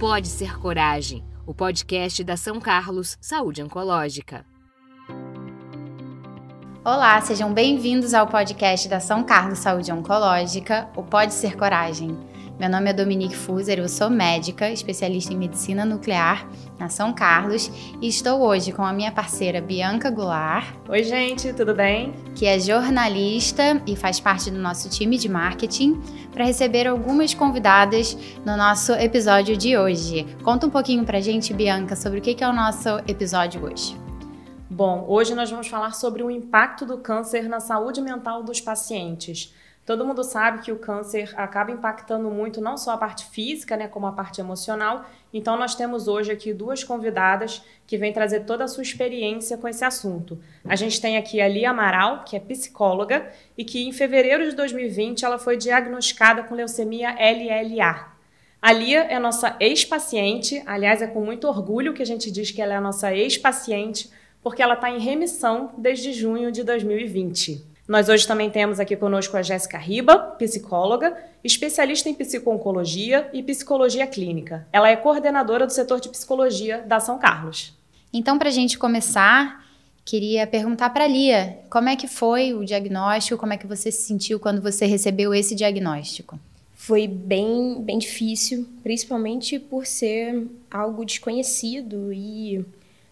Pode Ser Coragem, o podcast da São Carlos Saúde Oncológica. Olá, sejam bem-vindos ao podcast da São Carlos Saúde Oncológica, o Pode Ser Coragem. Meu nome é Dominique Fuser, eu sou médica, especialista em medicina nuclear na São Carlos e estou hoje com a minha parceira Bianca Goulart. Oi, gente, tudo bem? Que é jornalista e faz parte do nosso time de marketing, para receber algumas convidadas no nosso episódio de hoje. Conta um pouquinho pra gente, Bianca, sobre o que é o nosso episódio hoje. Bom, hoje nós vamos falar sobre o impacto do câncer na saúde mental dos pacientes. Todo mundo sabe que o câncer acaba impactando muito não só a parte física, né, como a parte emocional. Então nós temos hoje aqui duas convidadas que vêm trazer toda a sua experiência com esse assunto. A gente tem aqui a Lia Amaral, que é psicóloga e que em fevereiro de 2020 ela foi diagnosticada com leucemia LLA. A Lia é nossa ex-paciente, aliás, é com muito orgulho que a gente diz que ela é a nossa ex-paciente, porque ela está em remissão desde junho de 2020. Nós hoje também temos aqui conosco a Jéssica Riba, psicóloga, especialista em psico-oncologia e psicologia clínica. Ela é coordenadora do setor de psicologia da São Carlos. Então, para a gente começar, queria perguntar para a Lia, como é que foi o diagnóstico, como é que você se sentiu quando você recebeu esse diagnóstico? Foi bem, bem difícil, principalmente por ser algo desconhecido e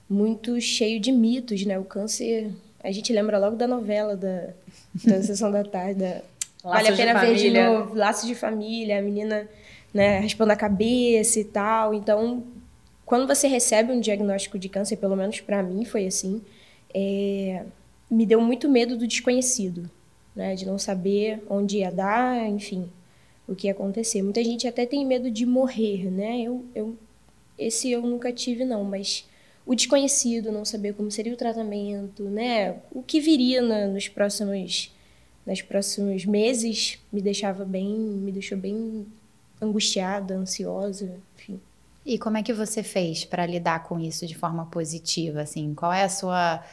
muito cheio de mitos, né? O câncer a gente lembra logo da novela da, da Sessão da Tarde, da Vale a Pena Ver de Novo, Laços de Família, a menina né, raspando a cabeça e tal. Então, quando você recebe um diagnóstico de câncer, pelo menos para mim foi assim, é, me deu muito medo do desconhecido, né, de não saber onde ia dar, enfim, o que ia acontecer. Muita gente até tem medo de morrer, né? Eu, eu, esse eu nunca tive, não, mas o desconhecido, não saber como seria o tratamento, né? O que viria na, nos próximos nos próximos meses me deixava bem, me deixou bem angustiada, ansiosa, enfim. E como é que você fez para lidar com isso de forma positiva, assim? Qual é a sua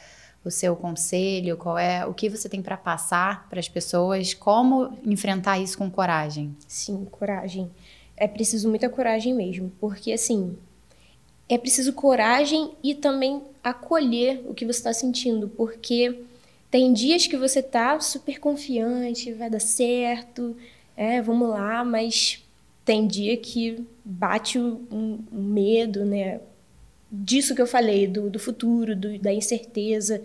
o seu conselho? Qual é o que você tem para passar para as pessoas? Como enfrentar isso com coragem? Sim, coragem. É preciso muita coragem mesmo, porque assim, é preciso coragem e também acolher o que você está sentindo, porque tem dias que você tá super confiante, vai dar certo, é, vamos lá, mas tem dia que bate um, medo, né? Disso que eu falei, do, do futuro, do, da incerteza.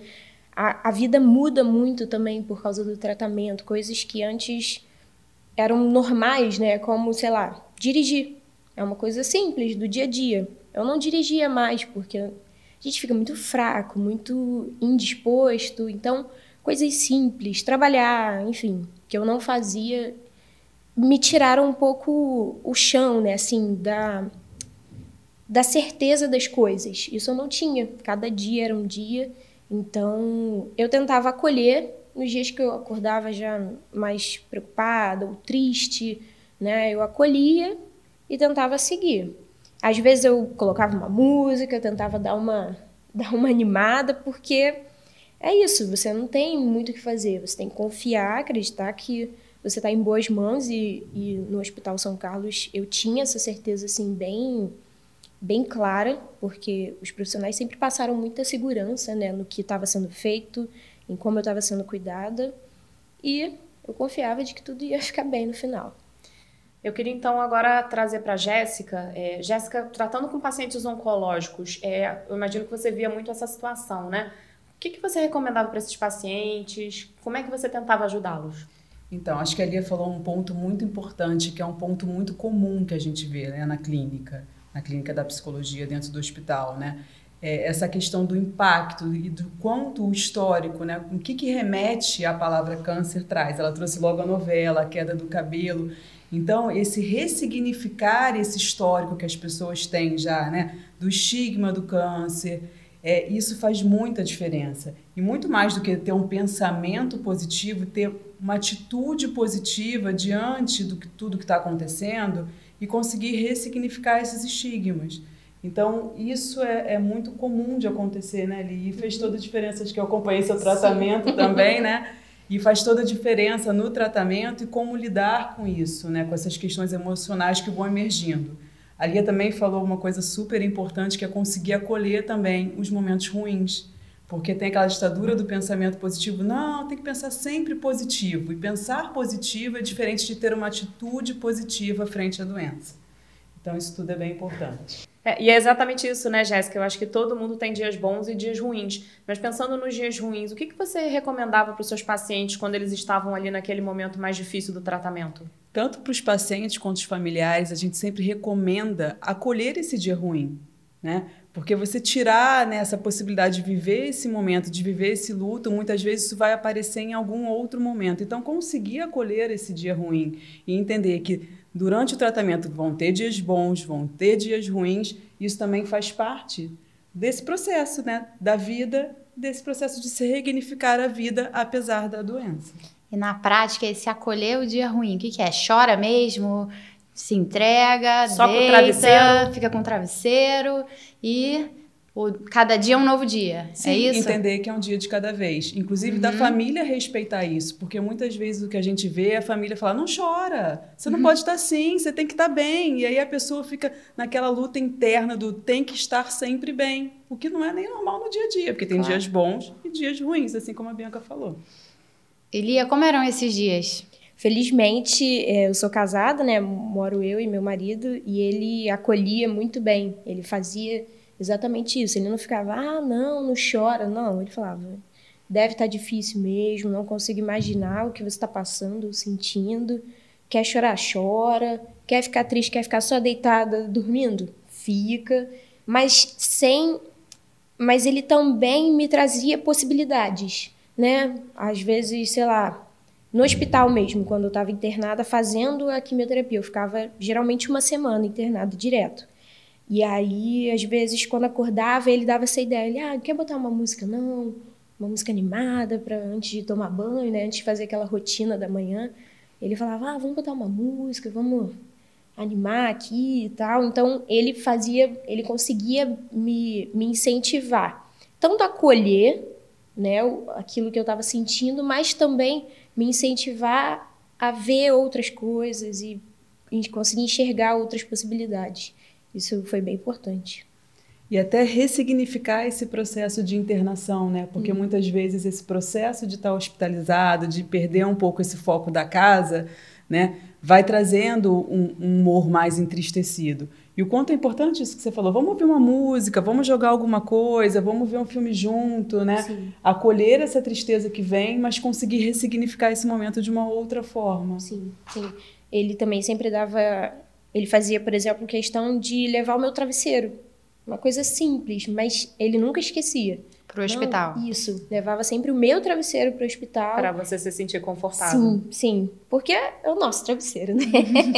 A, a vida muda muito também por causa do tratamento, coisas que antes eram normais, né? Como, sei lá, dirigir. É uma coisa simples do dia a dia. Eu não dirigia mais porque a gente fica muito fraco, muito indisposto. Então, coisas simples, trabalhar, enfim, que eu não fazia, me tiraram um pouco o chão, né, assim, da da certeza das coisas. Isso eu não tinha. Cada dia era um dia. Então, eu tentava acolher nos dias que eu acordava já mais preocupada ou triste, né? Eu acolhia e tentava seguir. Às vezes eu colocava uma música, tentava dar uma, dar uma animada, porque é isso, você não tem muito o que fazer, você tem que confiar, acreditar que você está em boas mãos e, e, no Hospital São Carlos eu tinha essa certeza assim bem bem clara, porque os profissionais sempre passaram muita segurança né, no que estava sendo feito, em como eu estava sendo cuidada, e eu confiava de que tudo ia ficar bem no final. Eu queria então agora trazer para a Jéssica. É, Jéssica, tratando com pacientes oncológicos, é, eu imagino que você via muito essa situação, né? O que, que você recomendava para esses pacientes? Como é que você tentava ajudá-los? Então, acho que a Lia falou um ponto muito importante, que é um ponto muito comum que a gente vê né, na clínica, na clínica da psicologia dentro do hospital, né? É essa questão do impacto e do quanto o histórico, né? O que, que remete a palavra câncer traz? Ela trouxe logo a novela, a queda do cabelo. Então, esse ressignificar esse histórico que as pessoas têm já, né, do estigma do câncer, é, isso faz muita diferença. E muito mais do que ter um pensamento positivo, ter uma atitude positiva diante do que tudo que está acontecendo e conseguir ressignificar esses estigmas. Então, isso é, é, muito comum de acontecer, né, Li? E fez toda a diferença. Acho que eu acompanhei seu tratamento Sim. também, né? E faz toda a diferença no tratamento e como lidar com isso, né? com essas questões emocionais que vão emergindo. A Lia também falou uma coisa super importante que é conseguir acolher também os momentos ruins. Porque tem aquela ditadura do pensamento positivo. Não, tem que pensar sempre positivo. E pensar positivo é diferente de ter uma atitude positiva frente à doença. Então, isso tudo é bem importante. É, e é exatamente isso, né, Jéssica? Eu acho que todo mundo tem dias bons e dias ruins. Mas pensando nos dias ruins, o que, que você recomendava para os seus pacientes quando eles estavam ali naquele momento mais difícil do tratamento? Tanto para os pacientes quanto os familiares, a gente sempre recomenda acolher esse dia ruim, né? Porque você tirar né, essa possibilidade de viver esse momento, de viver esse luto, muitas vezes isso vai aparecer em algum outro momento. Então, conseguir acolher esse dia ruim e entender que durante o tratamento vão ter dias bons, vão ter dias ruins, isso também faz parte desse processo, né, da vida, desse processo de se resignificar a vida apesar da doença. E na prática, esse acolher o dia ruim, o que, que é? Chora mesmo? Se entrega, Só deita, com o travesseiro. fica com o travesseiro e o, cada dia é um novo dia. É Sim, é isso? entender que é um dia de cada vez. Inclusive uhum. da família respeitar isso. Porque muitas vezes o que a gente vê é a família falar: não chora, você não uhum. pode estar assim, você tem que estar bem. E aí a pessoa fica naquela luta interna do tem que estar sempre bem. O que não é nem normal no dia a dia, porque tem claro. dias bons e dias ruins, assim como a Bianca falou. Elia, como eram esses dias? Felizmente, é, eu sou casada, né? Moro eu e meu marido, e ele acolhia muito bem. Ele fazia exatamente isso. Ele não ficava, ah, não, não chora. Não, ele falava, deve estar tá difícil mesmo, não consigo imaginar o que você está passando, sentindo. Quer chorar, chora. Quer ficar triste, quer ficar só deitada, dormindo? Fica. Mas sem. Mas ele também me trazia possibilidades né? Às vezes, sei lá, no hospital mesmo, quando eu estava internada fazendo a quimioterapia, eu ficava geralmente uma semana internada direto. E aí, às vezes, quando acordava, ele dava essa ideia, ele, ah, quer botar uma música? Não, uma música animada para antes de tomar banho, né? Antes de fazer aquela rotina da manhã. Ele falava, ah, vamos botar uma música, vamos animar aqui e tal. Então, ele fazia, ele conseguia me, me incentivar. Tanto acolher né, aquilo que eu estava sentindo, mas também me incentivar a ver outras coisas e, conseguir enxergar outras possibilidades. Isso foi bem importante. E até ressignificar esse processo de internação, né? Porque hum. muitas vezes esse processo de estar hospitalizado, de perder um pouco esse foco da casa, né? Vai trazendo um, um humor mais entristecido. E o quanto é importante isso que você falou. Vamos ouvir uma música, vamos jogar alguma coisa, vamos ver um filme junto, né? Sim. Acolher essa tristeza que vem, mas conseguir ressignificar esse momento de uma outra forma. Sim, sim. Ele também sempre dava. Ele fazia, por exemplo, questão de levar o meu travesseiro. Uma coisa simples, mas ele nunca esquecia. Pro hospital. Não, isso. Levava sempre o meu travesseiro pro hospital. Para você se sentir confortável. Sim, sim. Porque é o nosso travesseiro, né?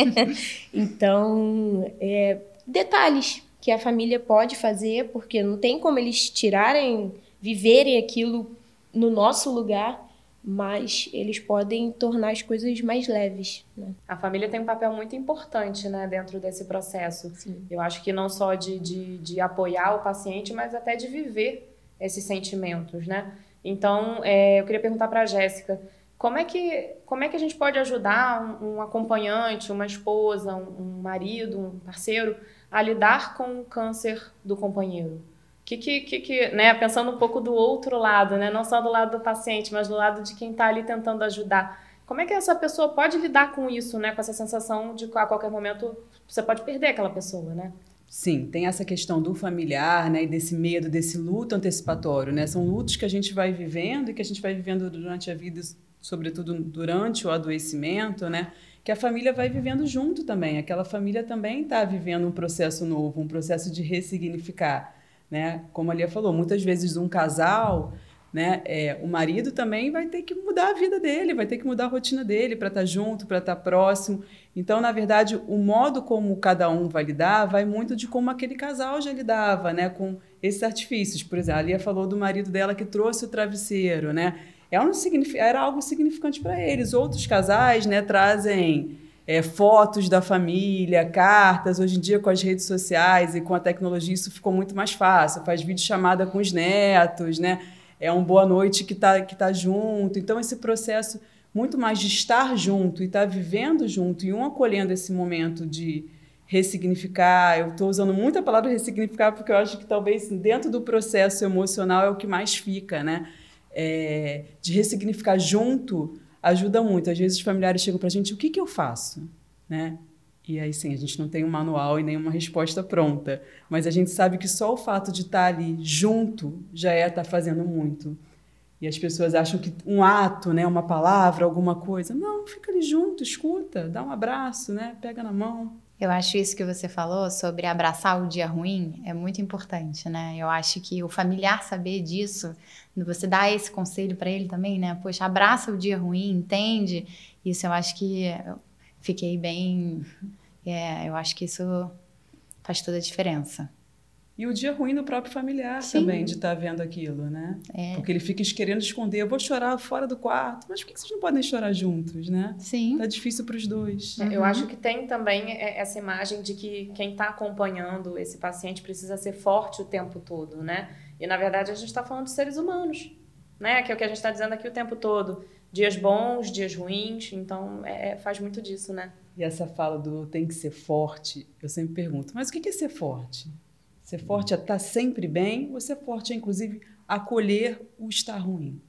então, é, detalhes que a família pode fazer, porque não tem como eles tirarem, viverem aquilo no nosso lugar, mas eles podem tornar as coisas mais leves. Né? A família tem um papel muito importante né, dentro desse processo. Sim. Eu acho que não só de, de, de apoiar o paciente, mas até de viver esses sentimentos, né? Então, é, eu queria perguntar para a Jéssica, como é que como é que a gente pode ajudar um, um acompanhante, uma esposa, um, um, marido, um parceiro a lidar com o câncer do companheiro? Que, que, que, que, né, pensando um pouco do outro lado, né, não só do lado do paciente, mas do lado de quem está ali tentando ajudar. Como é que essa pessoa pode lidar com isso, né, com essa sensação de que a qualquer momento você pode perder aquela pessoa, né? Sim, tem essa questão do familiar, né, e desse medo, desse luto antecipatório, né? São lutos que a gente vai vivendo e que a gente vai vivendo durante a vida, sobretudo durante o adoecimento, né? Que a família vai vivendo junto também. Aquela família também está vivendo um processo novo, um processo de ressignificar, né? Como a Lia falou, muitas vezes um casal né? É, o marido também vai ter que mudar a vida dele, vai ter que mudar a rotina dele para estar tá junto, para estar tá próximo. Então, na verdade, o modo como cada um vai lidar vai muito de como aquele casal já lidava, né? Com esses artifícios. Por exemplo, a Lia falou do marido dela que trouxe o travesseiro, né? Era, um, era algo significante para eles. Outros casais, né, trazem é, fotos da família, cartas. Hoje em dia, com as redes sociais e com a tecnologia, isso ficou muito mais fácil. Faz vídeo chamada com os netos, né? é um boa noite que está que tá junto. Então, esse processo muito mais de estar junto e estar tá vivendo junto e um acolhendo esse momento de ressignificar. Eu estou usando muito a palavra ressignificar porque eu acho que talvez dentro do processo emocional é o que mais fica, né? É, de ressignificar junto ajuda muito. Às vezes os familiares chegam para a gente, o que, que eu faço? Né? E aí sim, a gente não tem um manual e nenhuma resposta pronta, mas a gente sabe que só o fato de estar tá ali junto já é estar tá fazendo muito. E as pessoas acham que um ato, né, uma palavra, alguma coisa, não, fica ali junto, escuta, dá um abraço, né, pega na mão. Eu acho isso que você falou sobre abraçar o dia ruim é muito importante, né? Eu acho que o familiar saber disso, você dá esse conselho para ele também, né? Poxa, abraça o dia ruim, entende? Isso eu acho que fiquei bem. É, eu acho que isso faz toda a diferença. E o dia ruim do próprio familiar Sim. também, de estar tá vendo aquilo, né? É. Porque ele fica querendo esconder. Eu vou chorar fora do quarto. Mas por que vocês não podem chorar juntos, né? Sim. Tá difícil para os dois. Uhum. Eu acho que tem também essa imagem de que quem está acompanhando esse paciente precisa ser forte o tempo todo, né? E, na verdade, a gente está falando de seres humanos, né? Que é o que a gente está dizendo aqui o tempo todo. Dias bons, dias ruins. Então, é, é, faz muito disso, né? E essa fala do tem que ser forte, eu sempre pergunto, mas o que é ser forte? Ser forte é estar sempre bem, ou ser forte é, inclusive, acolher o estar ruim.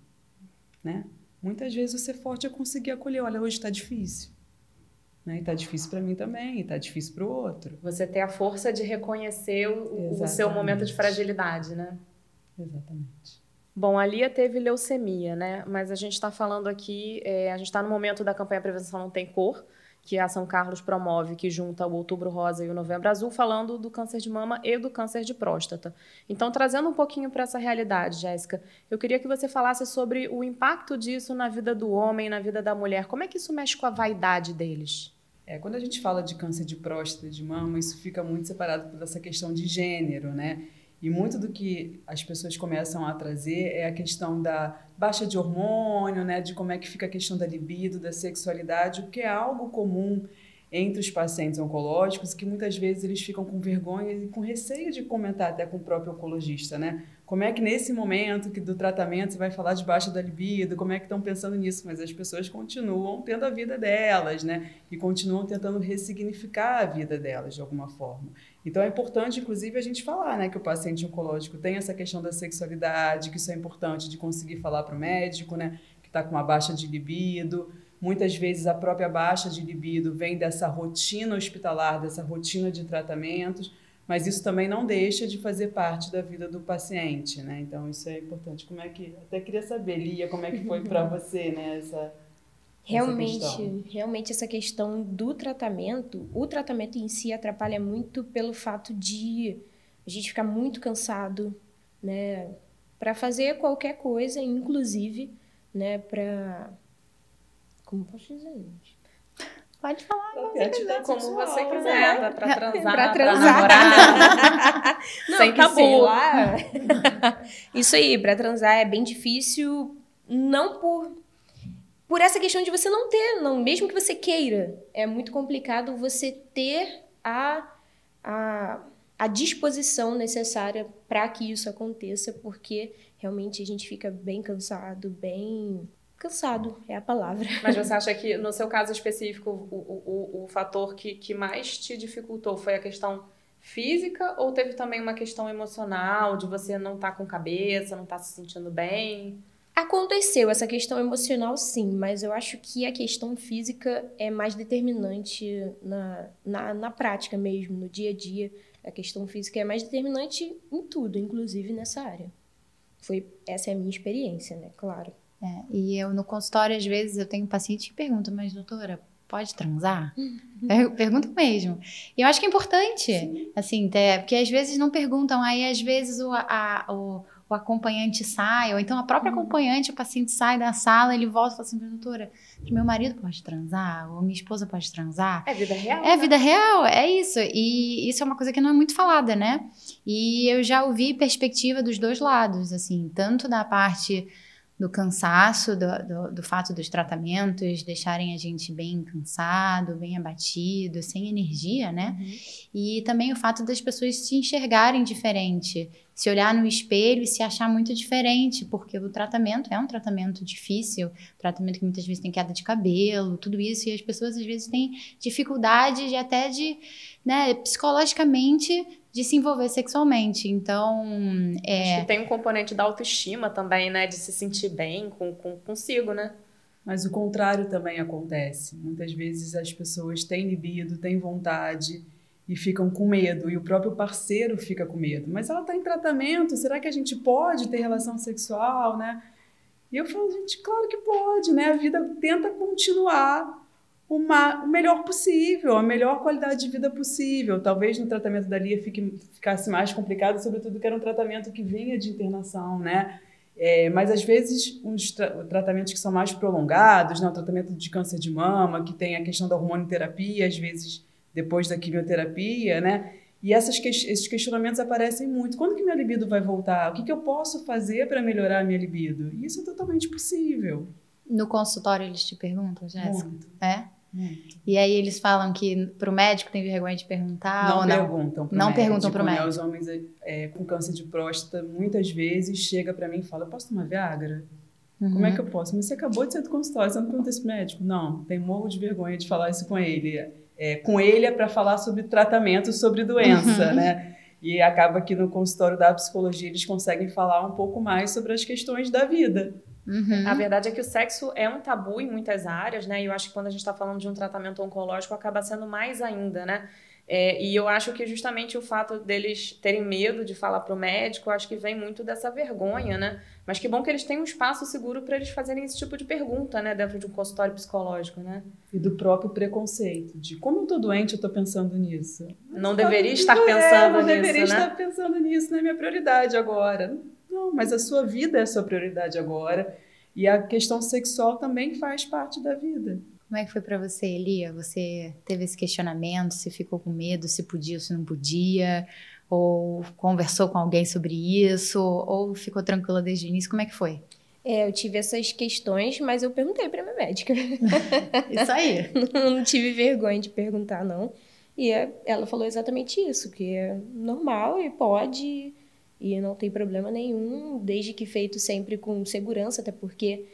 Né? Muitas vezes o ser forte é conseguir acolher. Olha, hoje está difícil. Né? E está difícil para mim também, e está difícil para o outro. Você ter a força de reconhecer o, o, seu momento de fragilidade, né? Exatamente. Bom, a Lia teve leucemia, né? Mas a gente está falando aqui, é, a gente está no momento da campanha Prevenção Não Tem Cor, que a São Carlos promove, que junta o Outubro Rosa e o Novembro Azul, falando do câncer de mama e do câncer de próstata. Então, trazendo um pouquinho para essa realidade, Jéssica, eu queria que você falasse sobre o impacto disso na vida do homem, na vida da mulher. Como é que isso mexe com a vaidade deles? É, quando a gente fala de câncer de próstata, de mama, isso fica muito separado por essa questão de gênero, né? E muito do que as pessoas começam a trazer é a questão da baixa de hormônio, né, de como é que fica a questão da libido, da sexualidade, o que é algo comum entre os pacientes oncológicos, que muitas vezes eles ficam com vergonha e com receio de comentar até com o próprio oncologista, né? Como é que nesse momento que do tratamento você vai falar de baixa da libido, como é que estão pensando nisso? Mas as pessoas continuam tendo a vida delas, né? E continuam tentando ressignificar a vida delas de alguma forma. Então é importante, inclusive, a gente falar, né, que o paciente oncológico tem essa questão da sexualidade, que isso é importante de conseguir falar para o médico, né, que está com uma baixa de libido. Muitas vezes a própria baixa de libido vem dessa rotina hospitalar, dessa rotina de tratamentos mas isso também não deixa de fazer parte da vida do paciente, né? Então isso é importante. Como é que até queria saber, Lia, como é que foi para você, né, essa Realmente, essa realmente essa questão do tratamento, o tratamento em si atrapalha muito pelo fato de a gente ficar muito cansado, né, para fazer qualquer coisa, inclusive, né, para como posso dizer, gente? Pode falar. como você quiser, né? pra transar, pra, transar. pra Não, Sem acabou. Isso aí, pra transar é bem difícil, não por por essa questão de você não ter, não, mesmo que você queira, é muito complicado você ter a, a, a disposição necessária para que isso aconteça, porque realmente a gente fica bem cansado, bem cansado é a palavra. Mas você acha que, no seu caso específico, o, o, o fator que, que mais te dificultou foi a questão física ou teve também uma questão emocional, de você não estar tá com cabeça, não estar tá se sentindo bem? Aconteceu essa questão emocional, sim, mas eu acho que a questão física é mais determinante na, na, na prática mesmo, no dia a dia. A questão física é mais determinante em tudo, inclusive nessa área. Foi, essa é a minha experiência, né? Claro. É, e eu no consultório, às vezes, eu tenho paciente que pergunta, mas doutora, pode transar? Uhum. Pergunta mesmo. E eu acho que é importante, Sim. assim, até, porque às vezes não perguntam, aí às vezes o, a, o, o acompanhante sai, ou então a própria uhum. acompanhante, o paciente sai da sala, ele volta e fala assim, doutora, meu marido pode transar, ou minha esposa pode transar. É vida real. É né? vida real, é isso. E isso é uma coisa que não é muito falada, né? E eu já ouvi perspectiva dos dois lados, assim, tanto da parte do cansaço, do, do, do, fato dos tratamentos deixarem a gente bem cansado, bem abatido, sem energia, né? Uhum. E também o fato das pessoas se enxergarem diferente, se olhar no espelho e se achar muito diferente, porque o tratamento é um tratamento difícil, tratamento que muitas vezes tem queda de cabelo, tudo isso, e as pessoas às vezes têm dificuldade de até de, né, psicologicamente de se envolver sexualmente. Então, é... Acho que tem um componente da autoestima também, né? De se sentir bem com, com, consigo, né? Mas o contrário também acontece. Muitas vezes as pessoas têm libido, têm vontade e ficam com medo, e o próprio parceiro fica com medo. Mas ela está em tratamento, será que a gente pode ter relação sexual, né? E eu falo, gente, claro que pode, né? A vida tenta continuar uma, o melhor possível, a melhor qualidade de vida possível. Talvez no tratamento da Lia fique, ficasse mais complicado, sobretudo que era um tratamento que vinha de internação, né? É, mas às vezes uns tra tratamentos que são mais prolongados, né? o tratamento de câncer de mama, que tem a questão da hormonioterapia, às vezes depois da quimioterapia, né? E essas que esses questionamentos aparecem muito. Quando que minha libido vai voltar? O que, que eu posso fazer para melhorar a minha libido? E isso é totalmente possível. No consultório eles te perguntam, Jéssica? Muito. É? Muito. E aí eles falam que para o médico tem vergonha de perguntar não ou não? Perguntam pro não médico, perguntam para o médico. Né? Os homens é, com câncer de próstata muitas vezes chega para mim e fala: posso tomar Viagra? Uhum. Como é que eu posso? Mas você acabou de sair do consultório, você não pergunta esse médico? Não, tem morro de vergonha de falar isso com ele. É, com ele é para falar sobre tratamento, sobre doença, uhum. né? E acaba que no consultório da psicologia eles conseguem falar um pouco mais sobre as questões da vida. Uhum. A verdade é que o sexo é um tabu em muitas áreas, né? E eu acho que quando a gente está falando de um tratamento oncológico, acaba sendo mais ainda, né? É, e eu acho que justamente o fato deles terem medo de falar para o médico, acho que vem muito dessa vergonha, né? Mas que bom que eles têm um espaço seguro para eles fazerem esse tipo de pergunta, né? Dentro de um consultório psicológico, né? E do próprio preconceito, de como eu tô doente, eu tô pensando nisso. Não deveria estar pensando é, não nisso, deveria né? estar pensando nisso, não é minha prioridade agora. Não, mas a sua vida é a sua prioridade agora. E a questão sexual também faz parte da vida. Como é que foi para você, Elia? Você teve esse questionamento? Se ficou com medo, se podia ou se não podia? Ou conversou com alguém sobre isso? Ou ficou tranquila desde o início? Como é que foi? É, eu tive essas questões, mas eu perguntei para minha médica. isso aí. não, não tive vergonha de perguntar, não. E é, ela falou exatamente isso, que é normal e pode e não tem problema nenhum, desde que feito sempre com segurança, até porque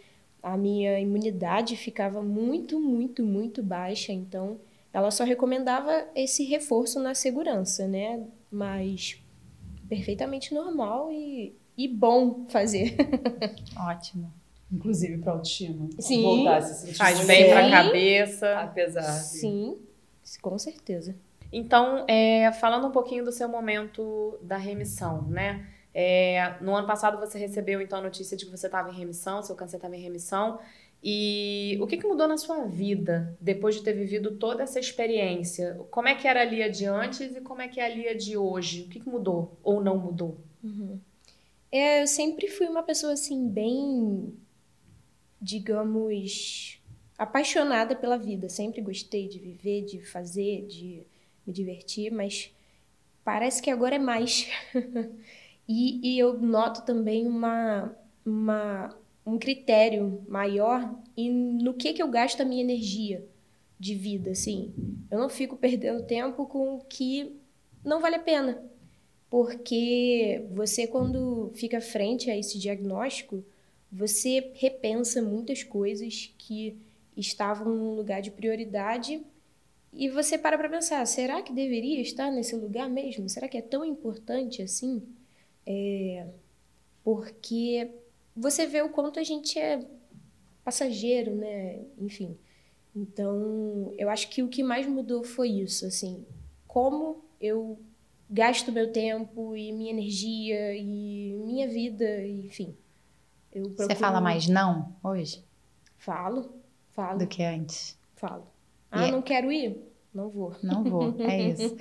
a minha imunidade ficava muito, muito, muito baixa, então ela só recomendava esse reforço na segurança, né? Mas perfeitamente normal e, e bom fazer. Ótimo. Inclusive para autoestima. Sim. Voltar a se sentir Faz bem para a cabeça. Apesar. Sim, com certeza. Então, é, falando um pouquinho do seu momento da remissão, né? É, no ano passado você recebeu então a notícia de que você estava em remissão, seu câncer estava em remissão. E o que, que, mudou na sua vida depois de ter vivido toda essa experiência? Como é que era a Lia de antes e como é que é a Lia de hoje? O que, que mudou ou não mudou? Uhum. É, eu sempre fui uma pessoa assim, bem, digamos, apaixonada pela vida. Sempre gostei de viver, de fazer, de me divertir, mas parece que agora é mais. e, e, eu noto também uma, uma, um critério maior em, no que, que eu gasto a minha energia de vida, assim. Eu não fico perdendo tempo com o que não vale a pena. Porque você, quando fica frente a esse diagnóstico, você repensa muitas coisas que estavam num lugar de prioridade e você para para pensar, será que deveria estar nesse lugar mesmo? Será que é tão importante assim? É, porque você vê o quanto a gente é passageiro, né? Enfim. Então, eu acho que o que mais mudou foi isso, assim, como eu gasto meu tempo e minha energia e minha vida, enfim. Procuro... Você fala mais não hoje? Falo, falo. Do que antes? Falo. Ah, é... não quero ir? Não vou. Não vou, é isso.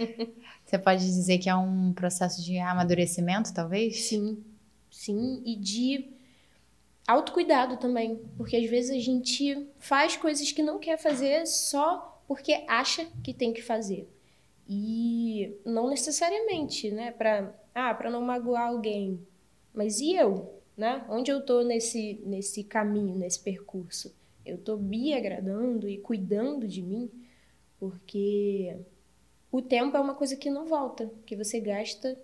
Você pode dizer que é um processo de amadurecimento, talvez? Sim, sim. E de autocuidado também. Porque às vezes a gente faz coisas que não quer fazer só porque acha que tem que fazer. E não necessariamente, né? Para ah, para não magoar alguém. Mas e eu? né? Onde eu tô nesse, nesse caminho, nesse percurso? Eu tô me agradando e cuidando de mim? Porque o tempo é uma coisa que não volta, que você gasta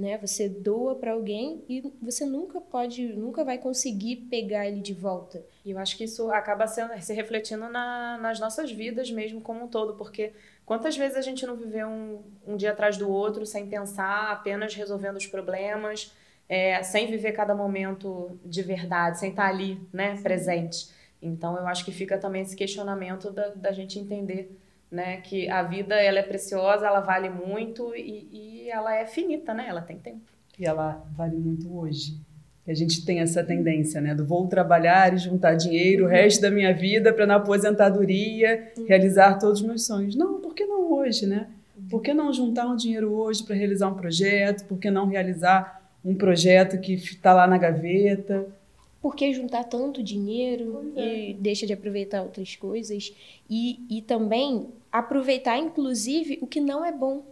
né? Você doa para alguém e você nunca pode, nunca vai conseguir pegar ele de volta. E eu acho que isso acaba sendo, se refletindo na, nas nossas vidas mesmo como um todo, porque quantas vezes a gente não viveu um, um dia atrás do outro sem pensar, apenas resolvendo os problemas, é, sem viver cada momento de verdade, sem estar ali, né, presente. Então eu acho que fica também esse questionamento da, da gente entender né? Que a vida ela é preciosa, ela vale muito e, e ela é finita, né? Ela tem tempo. E ela vale muito hoje. a gente tem essa tendência, né? Do vou trabalhar e juntar dinheiro o resto da minha vida para na aposentadoria realizar todos os meus sonhos. Não, por que não hoje, né? Por que não juntar um dinheiro hoje para realizar um projeto? Por que não realizar um projeto que está lá na gaveta? Por que juntar tanto dinheiro é. e deixa de aproveitar outras coisas? E, e também aproveitar, inclusive, o que não é bom.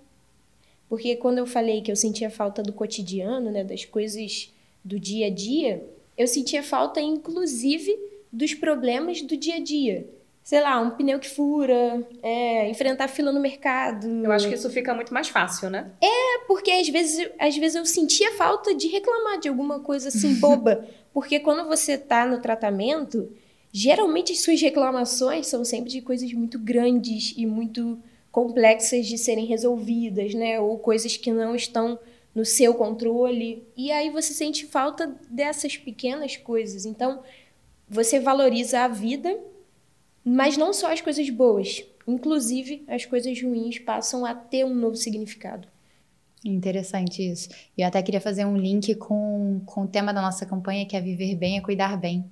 Porque quando eu falei que eu sentia falta do cotidiano, né, das coisas do dia a dia, eu sentia falta, inclusive, dos problemas do dia a dia. Sei lá, um pneu que fura, é, enfrentar fila no mercado. Eu acho que isso fica muito mais fácil, né? É, porque às vezes, às vezes eu sentia falta de reclamar de alguma coisa assim boba. porque quando você está no tratamento, Geralmente as suas reclamações são sempre de coisas muito grandes e muito complexas de serem resolvidas, né? Ou coisas que não estão no seu controle. E aí você sente falta dessas pequenas coisas. Então, você valoriza a vida, mas não só as coisas boas. Inclusive, as coisas ruins passam a ter um novo significado. Interessante isso. E eu até queria fazer um link com, com o tema da nossa campanha, que é Viver Bem é Cuidar Bem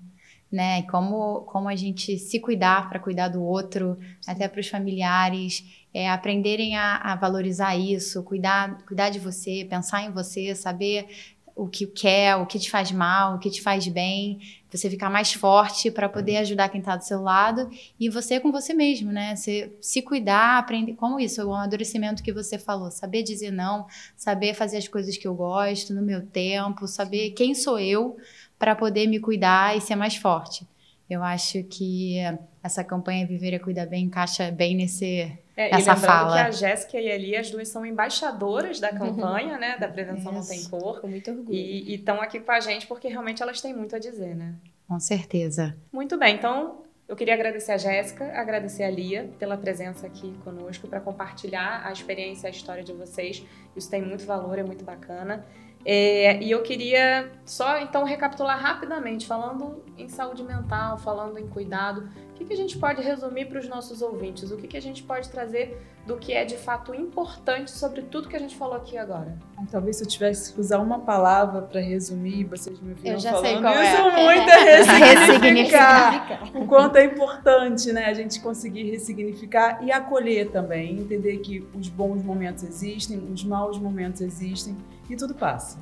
né? Como, como a gente se cuidar para cuidar do outro, até para os familiares, é, aprenderem a, a, valorizar isso, cuidar, cuidar de você, pensar em você, saber o que quer, o que te faz mal, o que te faz bem, você ficar mais forte para poder ajudar quem está do seu lado e você com você mesmo, né? Você se cuidar, aprender, como isso, o amadurecimento que você falou, saber dizer não, saber fazer as coisas que eu gosto no meu tempo, saber quem sou eu para poder me cuidar e ser mais forte. Eu acho que essa campanha Viver e Cuidar Bem encaixa bem nesse é, essa e fala. que a Jéssica e a Eli, as duas são embaixadoras da campanha, né, da Prevenção Isso. Não Tem Cor. Com muito orgulho. E estão aqui com a gente porque realmente elas têm muito a dizer, né? Com certeza. Muito bem, então eu queria agradecer a Jéssica, agradecer a Lia pela presença aqui conosco para compartilhar a experiência, a história de vocês. Isso tem muito valor, é muito bacana. É, e eu queria só então recapitular rapidamente, falando em saúde mental, falando em cuidado, o que, que a gente pode resumir para os nossos ouvintes? O que, que a gente pode trazer do que é de fato importante sobre tudo que a gente falou aqui agora? Talvez se eu tivesse que usar uma palavra para resumir, vocês me viram eu já falando sei qual isso é. muito é ressignificar. o quanto é importante né, a gente conseguir ressignificar e acolher também, entender que os bons momentos existem, os maus momentos existem e tudo passa.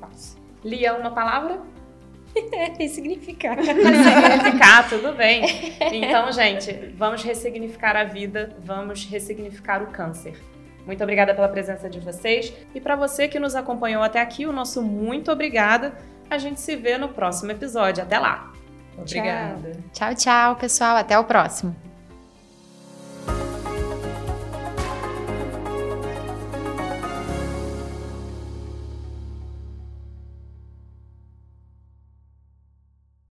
passa. Lia, uma palavra? ressignificar. Ressignificar, tudo bem. Então, gente, vamos ressignificar a vida, vamos ressignificar o câncer. Muito obrigada pela presença de vocês. E para você que nos acompanhou até aqui, o nosso muito obrigada. A gente se vê no próximo episódio. Até lá. Obrigada. Tchau, tchau, pessoal. Até o próximo.